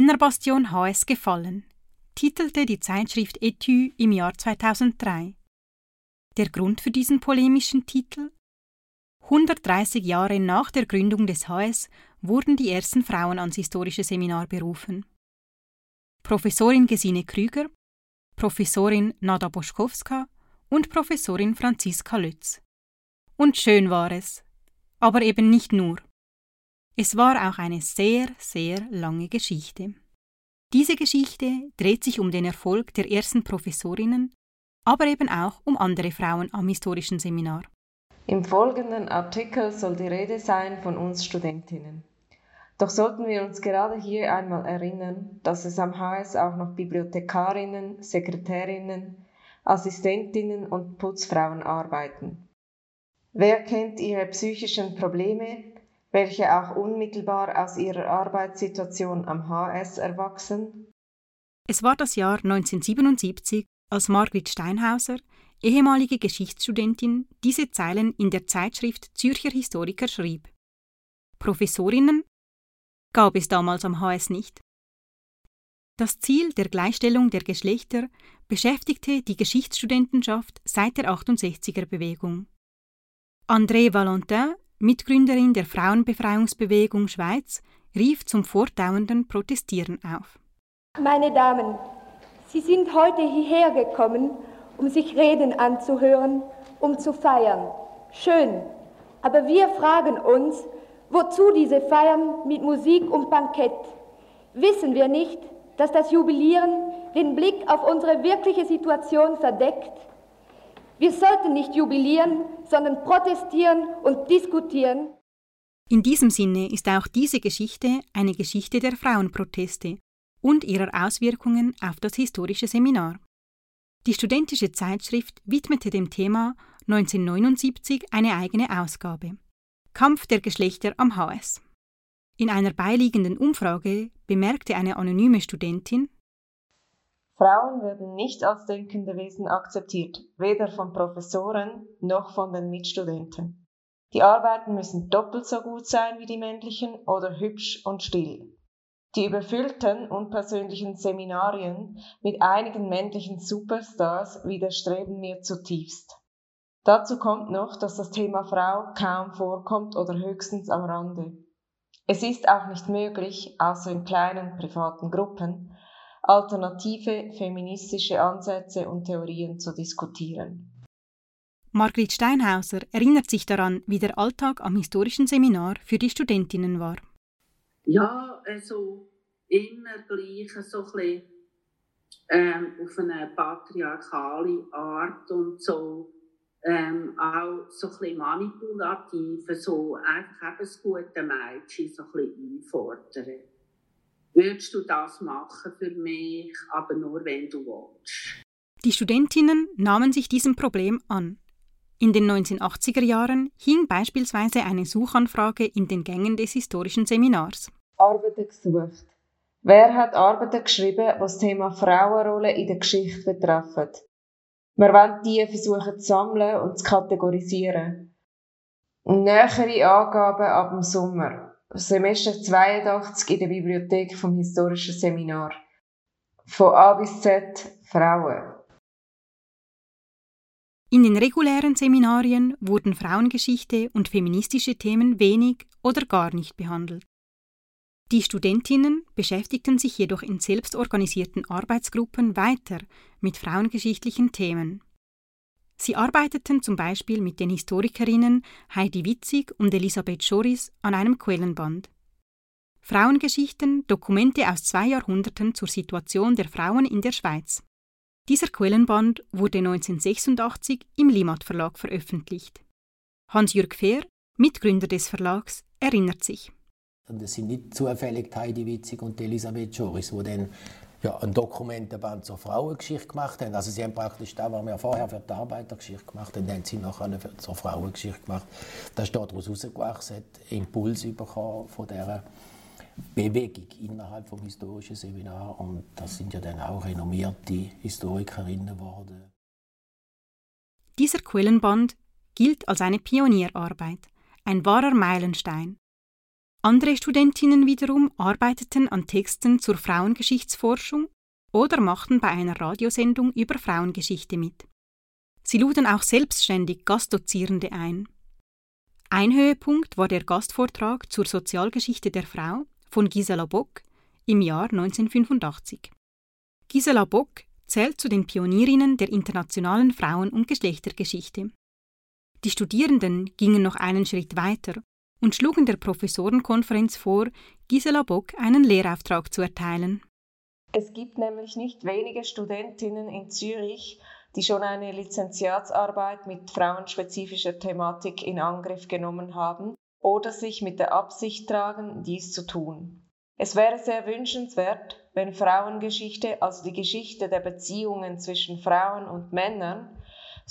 Männerbastion HS gefallen, titelte die Zeitschrift Etü im Jahr 2003. Der Grund für diesen polemischen Titel? 130 Jahre nach der Gründung des HS wurden die ersten Frauen ans historische Seminar berufen. Professorin Gesine Krüger, Professorin Nada Boschkowska und Professorin Franziska Lütz. Und schön war es, aber eben nicht nur. Es war auch eine sehr, sehr lange Geschichte. Diese Geschichte dreht sich um den Erfolg der ersten Professorinnen, aber eben auch um andere Frauen am historischen Seminar. Im folgenden Artikel soll die Rede sein von uns Studentinnen. Doch sollten wir uns gerade hier einmal erinnern, dass es am HS auch noch Bibliothekarinnen, Sekretärinnen, Assistentinnen und Putzfrauen arbeiten. Wer kennt ihre psychischen Probleme, welche auch unmittelbar aus ihrer Arbeitssituation am HS erwachsen? Es war das Jahr 1977, als Margrit Steinhauser, ehemalige Geschichtsstudentin, diese Zeilen in der Zeitschrift Zürcher Historiker schrieb. Professorinnen gab es damals am HS nicht. Das Ziel der Gleichstellung der Geschlechter beschäftigte die Geschichtsstudentenschaft seit der 68er Bewegung. André Valentin Mitgründerin der Frauenbefreiungsbewegung Schweiz, rief zum fortdauernden Protestieren auf. Meine Damen, Sie sind heute hierher gekommen, um sich Reden anzuhören, um zu feiern. Schön, aber wir fragen uns, wozu diese Feiern mit Musik und Bankett? Wissen wir nicht, dass das Jubilieren den Blick auf unsere wirkliche Situation verdeckt? Wir sollten nicht jubilieren, sondern protestieren und diskutieren. In diesem Sinne ist auch diese Geschichte eine Geschichte der Frauenproteste und ihrer Auswirkungen auf das historische Seminar. Die studentische Zeitschrift widmete dem Thema 1979 eine eigene Ausgabe. Kampf der Geschlechter am HS. In einer beiliegenden Umfrage bemerkte eine anonyme Studentin, Frauen werden nicht als denkende Wesen akzeptiert, weder von Professoren noch von den Mitstudenten. Die Arbeiten müssen doppelt so gut sein wie die männlichen oder hübsch und still. Die überfüllten unpersönlichen Seminarien mit einigen männlichen Superstars widerstreben mir zutiefst. Dazu kommt noch, dass das Thema Frau kaum vorkommt oder höchstens am Rande. Es ist auch nicht möglich, außer in kleinen privaten Gruppen, alternative feministische Ansätze und Theorien zu diskutieren. Margrit Steinhauser erinnert sich daran, wie der Alltag am historischen Seminar für die Studentinnen war. Ja, also immer gleich so ein bisschen, ähm, auf eine patriarchale Art und so ähm, auch so ein bisschen manipulativ, so einfach eben das gute Mädchen so ein bisschen einfordern würdest du das machen für mich, aber nur wenn du willst. Die Studentinnen nahmen sich diesem Problem an. In den 1980er Jahren hing beispielsweise eine Suchanfrage in den Gängen des historischen Seminars. Arbeiten gesucht. Wer hat Arbeiten geschrieben, was das Thema Frauenrolle in der Geschichte betreffen? Wir wollen die versuchen zu sammeln und zu kategorisieren. Nähere Angaben ab dem Sommer. Semester 82 in der Bibliothek vom Historischen Seminar. Von A bis Z Frauen. In den regulären Seminarien wurden Frauengeschichte und feministische Themen wenig oder gar nicht behandelt. Die Studentinnen beschäftigten sich jedoch in selbstorganisierten Arbeitsgruppen weiter mit frauengeschichtlichen Themen. Sie arbeiteten zum Beispiel mit den Historikerinnen Heidi Witzig und Elisabeth Schoris an einem Quellenband. Frauengeschichten, Dokumente aus zwei Jahrhunderten zur Situation der Frauen in der Schweiz. Dieser Quellenband wurde 1986 im Limat Verlag veröffentlicht. Hans-Jürg Fehr, Mitgründer des Verlags, erinnert sich. Das sind nicht zufällig Heidi Witzig und Elisabeth Schoris, die dann ja, ein Dokumentenband zur Frauengeschichte gemacht haben. Also sie haben praktisch das, was wir vorher für die Arbeitergeschichte gemacht haben, haben sie nachher zur Frauengeschichte gemacht. Das ist daraus herausgewachsen, hat Impuls bekommen von dieser Bewegung innerhalb des historischen Seminars. Und das sind ja dann auch renommierte Historikerinnen geworden. Dieser Quellenband gilt als eine Pionierarbeit, ein wahrer Meilenstein. Andere Studentinnen wiederum arbeiteten an Texten zur Frauengeschichtsforschung oder machten bei einer Radiosendung über Frauengeschichte mit. Sie luden auch selbstständig Gastdozierende ein. Ein Höhepunkt war der Gastvortrag zur Sozialgeschichte der Frau von Gisela Bock im Jahr 1985. Gisela Bock zählt zu den Pionierinnen der internationalen Frauen- und Geschlechtergeschichte. Die Studierenden gingen noch einen Schritt weiter und schlugen der Professorenkonferenz vor, Gisela Bock einen Lehrauftrag zu erteilen. Es gibt nämlich nicht wenige Studentinnen in Zürich, die schon eine Lizenziatsarbeit mit frauenspezifischer Thematik in Angriff genommen haben oder sich mit der Absicht tragen, dies zu tun. Es wäre sehr wünschenswert, wenn Frauengeschichte, also die Geschichte der Beziehungen zwischen Frauen und Männern,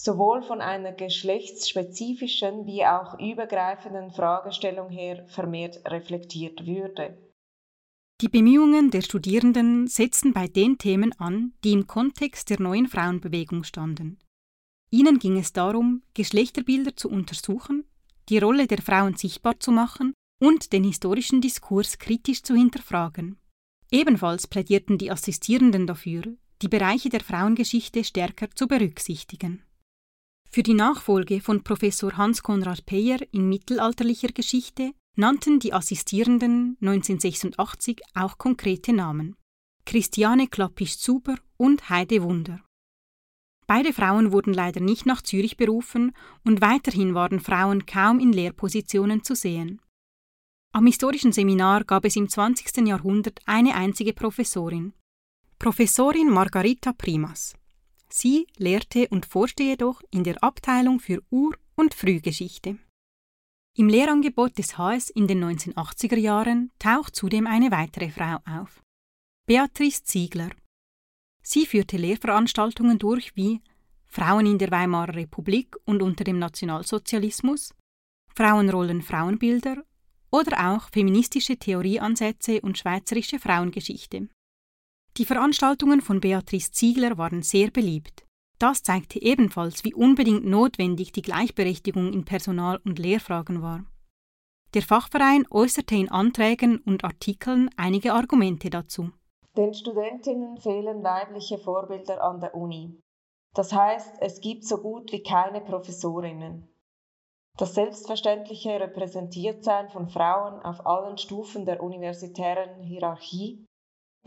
sowohl von einer geschlechtsspezifischen wie auch übergreifenden Fragestellung her vermehrt reflektiert würde. Die Bemühungen der Studierenden setzten bei den Themen an, die im Kontext der neuen Frauenbewegung standen. Ihnen ging es darum, Geschlechterbilder zu untersuchen, die Rolle der Frauen sichtbar zu machen und den historischen Diskurs kritisch zu hinterfragen. Ebenfalls plädierten die Assistierenden dafür, die Bereiche der Frauengeschichte stärker zu berücksichtigen. Für die Nachfolge von Professor Hans Konrad Peyer in mittelalterlicher Geschichte nannten die Assistierenden 1986 auch konkrete Namen: Christiane Klappisch-Zuber und Heide Wunder. Beide Frauen wurden leider nicht nach Zürich berufen und weiterhin waren Frauen kaum in Lehrpositionen zu sehen. Am historischen Seminar gab es im 20. Jahrhundert eine einzige Professorin, Professorin Margarita Primas. Sie lehrte und forschte jedoch in der Abteilung für Ur- und Frühgeschichte. Im Lehrangebot des HS in den 1980er Jahren taucht zudem eine weitere Frau auf. Beatrice Ziegler. Sie führte Lehrveranstaltungen durch wie Frauen in der Weimarer Republik und unter dem Nationalsozialismus, Frauenrollen Frauenbilder oder auch feministische Theorieansätze und schweizerische Frauengeschichte. Die Veranstaltungen von Beatrice Ziegler waren sehr beliebt. Das zeigte ebenfalls, wie unbedingt notwendig die Gleichberechtigung in Personal- und Lehrfragen war. Der Fachverein äußerte in Anträgen und Artikeln einige Argumente dazu. Den Studentinnen fehlen weibliche Vorbilder an der Uni. Das heißt, es gibt so gut wie keine Professorinnen. Das selbstverständliche Repräsentiertsein von Frauen auf allen Stufen der universitären Hierarchie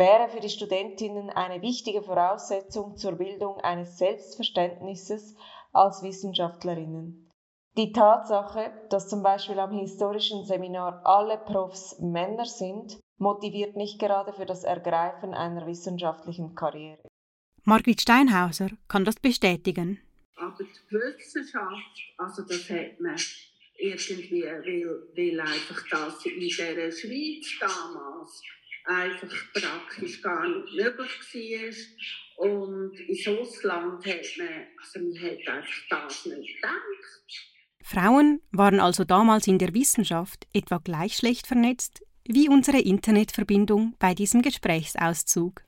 wäre für die Studentinnen eine wichtige Voraussetzung zur Bildung eines Selbstverständnisses als Wissenschaftlerinnen. Die Tatsache, dass zum Beispiel am historischen Seminar alle Profs Männer sind, motiviert nicht gerade für das Ergreifen einer wissenschaftlichen Karriere. Margrit Steinhauser kann das bestätigen. Aber die Wissenschaft, also das hat man irgendwie, weil, weil einfach das in der Schweiz damals einfach praktisch gar nicht möglich war. Und ins Ausland hat man, also man hat einfach das nicht gedacht. Frauen waren also damals in der Wissenschaft etwa gleich schlecht vernetzt wie unsere Internetverbindung bei diesem Gesprächsauszug.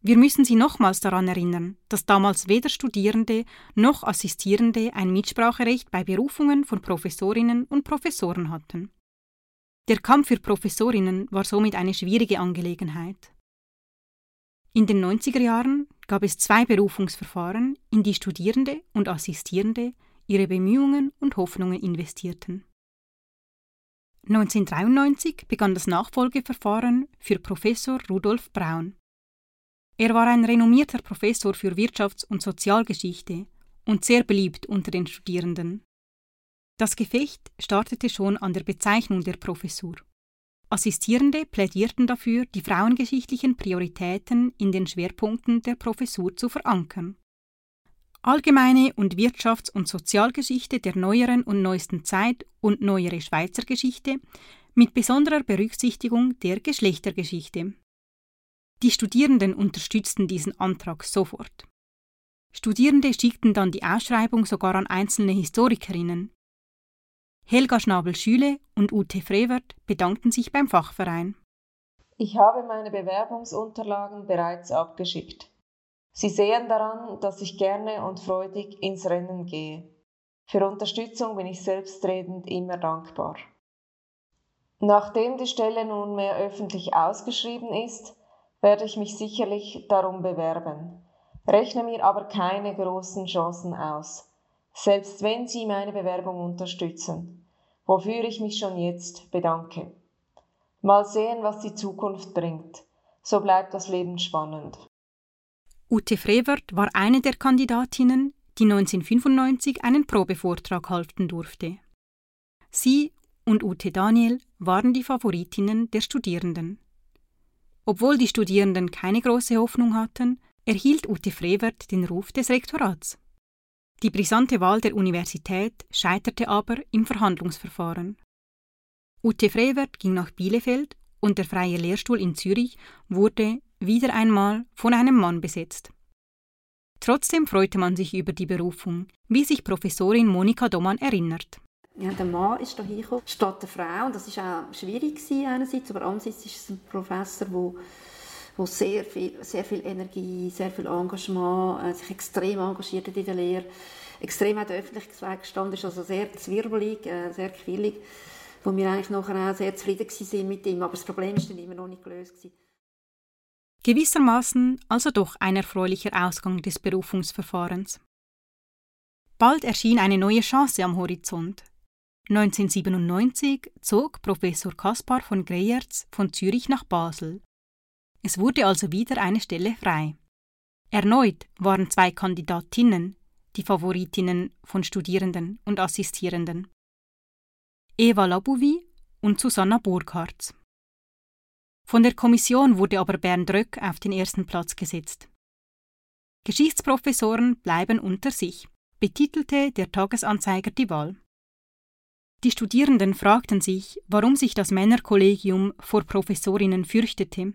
Wir müssen Sie nochmals daran erinnern, dass damals weder Studierende noch Assistierende ein Mitspracherecht bei Berufungen von Professorinnen und Professoren hatten. Der Kampf für Professorinnen war somit eine schwierige Angelegenheit. In den 90er Jahren gab es zwei Berufungsverfahren, in die Studierende und Assistierende ihre Bemühungen und Hoffnungen investierten. 1993 begann das Nachfolgeverfahren für Professor Rudolf Braun. Er war ein renommierter Professor für Wirtschafts- und Sozialgeschichte und sehr beliebt unter den Studierenden. Das Gefecht startete schon an der Bezeichnung der Professur. Assistierende plädierten dafür, die frauengeschichtlichen Prioritäten in den Schwerpunkten der Professur zu verankern. Allgemeine und Wirtschafts- und Sozialgeschichte der neueren und neuesten Zeit und neuere Schweizer Geschichte mit besonderer Berücksichtigung der Geschlechtergeschichte. Die Studierenden unterstützten diesen Antrag sofort. Studierende schickten dann die Ausschreibung sogar an einzelne Historikerinnen. Helga Schnabel-Schüle und Ute Frevert bedankten sich beim Fachverein. Ich habe meine Bewerbungsunterlagen bereits abgeschickt. Sie sehen daran, dass ich gerne und freudig ins Rennen gehe. Für Unterstützung bin ich selbstredend immer dankbar. Nachdem die Stelle nunmehr öffentlich ausgeschrieben ist, werde ich mich sicherlich darum bewerben, rechne mir aber keine großen Chancen aus, selbst wenn Sie meine Bewerbung unterstützen, wofür ich mich schon jetzt bedanke. Mal sehen, was die Zukunft bringt. So bleibt das Leben spannend. Ute Frevert war eine der Kandidatinnen, die 1995 einen Probevortrag halten durfte. Sie und Ute Daniel waren die Favoritinnen der Studierenden. Obwohl die Studierenden keine große Hoffnung hatten, erhielt Ute Frevert den Ruf des Rektorats. Die brisante Wahl der Universität scheiterte aber im Verhandlungsverfahren. Ute Frevert ging nach Bielefeld und der freie Lehrstuhl in Zürich wurde wieder einmal von einem Mann besetzt. Trotzdem freute man sich über die Berufung, wie sich Professorin Monika Domann erinnert. Ja, der Mann ist hingekommen, statt der Frau. Und das war auch schwierig einerseits, aber andererseits ist es ein Professor, der wo sehr viel, sehr viel Energie, sehr viel Engagement, äh, sich extrem engagiert in der Lehre, extrem an der Öffentlichkeit gestanden ist, also sehr zwirbelig, äh, sehr quirlig, wo wir eigentlich nachher auch sehr zufrieden waren mit ihm. Aber das Problem ist dann immer noch nicht gelöst. Gewesen. Gewissermaßen also doch ein erfreulicher Ausgang des Berufungsverfahrens. Bald erschien eine neue Chance am Horizont. 1997 zog Professor Kaspar von Greyerz von Zürich nach Basel. Es wurde also wieder eine Stelle frei. Erneut waren zwei Kandidatinnen die Favoritinnen von Studierenden und Assistierenden. Eva Labouvi und Susanna Burkhardt. Von der Kommission wurde aber Bernd Röck auf den ersten Platz gesetzt. Geschichtsprofessoren bleiben unter sich, betitelte der Tagesanzeiger die Wahl. Die Studierenden fragten sich, warum sich das Männerkollegium vor Professorinnen fürchtete.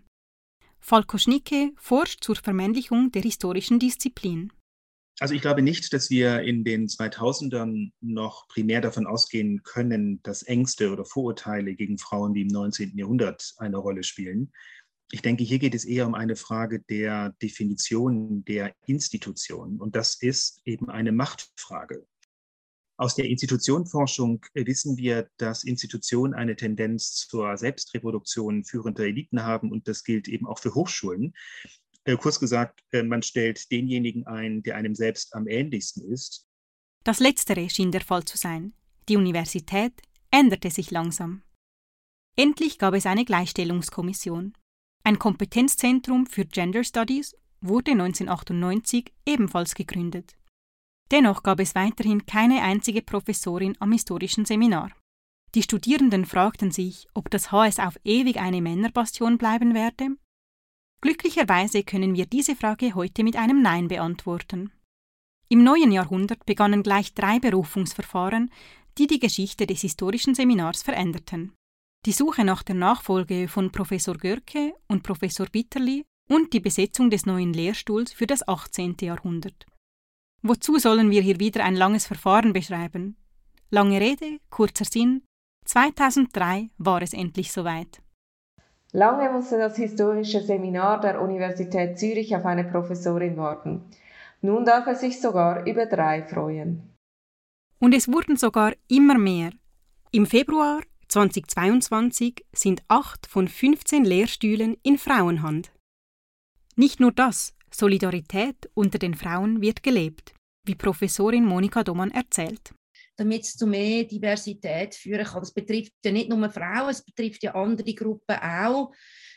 Falko Schnicke forscht zur Vermännlichung der historischen Disziplin. Also ich glaube nicht, dass wir in den 2000ern noch primär davon ausgehen können, dass Ängste oder Vorurteile gegen Frauen wie im 19. Jahrhundert eine Rolle spielen. Ich denke, hier geht es eher um eine Frage der Definition der Institution. Und das ist eben eine Machtfrage. Aus der Institutionenforschung wissen wir, dass Institutionen eine Tendenz zur Selbstreproduktion führender Eliten haben und das gilt eben auch für Hochschulen. Äh, kurz gesagt, äh, man stellt denjenigen ein, der einem selbst am ähnlichsten ist. Das Letztere schien der Fall zu sein. Die Universität änderte sich langsam. Endlich gab es eine Gleichstellungskommission. Ein Kompetenzzentrum für Gender Studies wurde 1998 ebenfalls gegründet. Dennoch gab es weiterhin keine einzige Professorin am historischen Seminar. Die Studierenden fragten sich, ob das HS auf ewig eine Männerbastion bleiben werde Glücklicherweise können wir diese Frage heute mit einem Nein beantworten. Im neuen Jahrhundert begannen gleich drei Berufungsverfahren, die die Geschichte des historischen Seminars veränderten. Die Suche nach der Nachfolge von Professor Görke und Professor Bitterli und die Besetzung des neuen Lehrstuhls für das 18. Jahrhundert. Wozu sollen wir hier wieder ein langes Verfahren beschreiben? Lange Rede, kurzer Sinn. 2003 war es endlich soweit. Lange musste das historische Seminar der Universität Zürich auf eine Professorin warten. Nun darf er sich sogar über drei freuen. Und es wurden sogar immer mehr. Im Februar 2022 sind acht von 15 Lehrstühlen in Frauenhand. Nicht nur das, Solidarität unter den Frauen wird gelebt, wie Professorin Monika Domann erzählt damit es zu mehr Diversität führen kann. Das betrifft ja nicht nur Frauen, es betrifft ja andere Gruppen auch.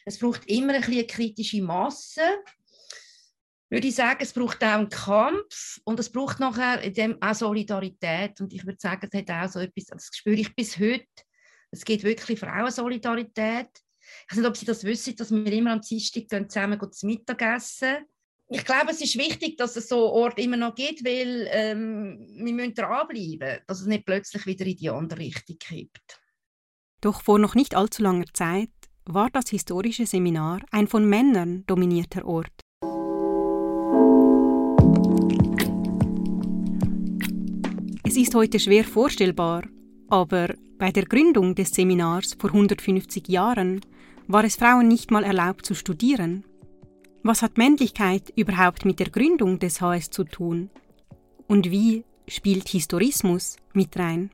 Es braucht immer ein eine kritische Masse. Würde ich sagen, es braucht auch einen Kampf und es braucht nachher in dem auch Solidarität. Und ich würde sagen, es hat auch so etwas, das spüre ich bis heute. Es gibt wirklich Frauensolidarität. Ich weiß nicht, ob Sie das wissen, dass wir immer am Dienstag zusammen zu Mittag essen ich glaube, es ist wichtig, dass es so Ort immer noch gibt, weil ähm, wir müssen dranbleiben, dass es nicht plötzlich wieder in die andere Richtung kippt. Doch vor noch nicht allzu langer Zeit war das historische Seminar ein von Männern dominierter Ort. Es ist heute schwer vorstellbar, aber bei der Gründung des Seminars vor 150 Jahren war es Frauen nicht mal erlaubt zu studieren. Was hat Männlichkeit überhaupt mit der Gründung des HS zu tun? Und wie spielt Historismus mit rein?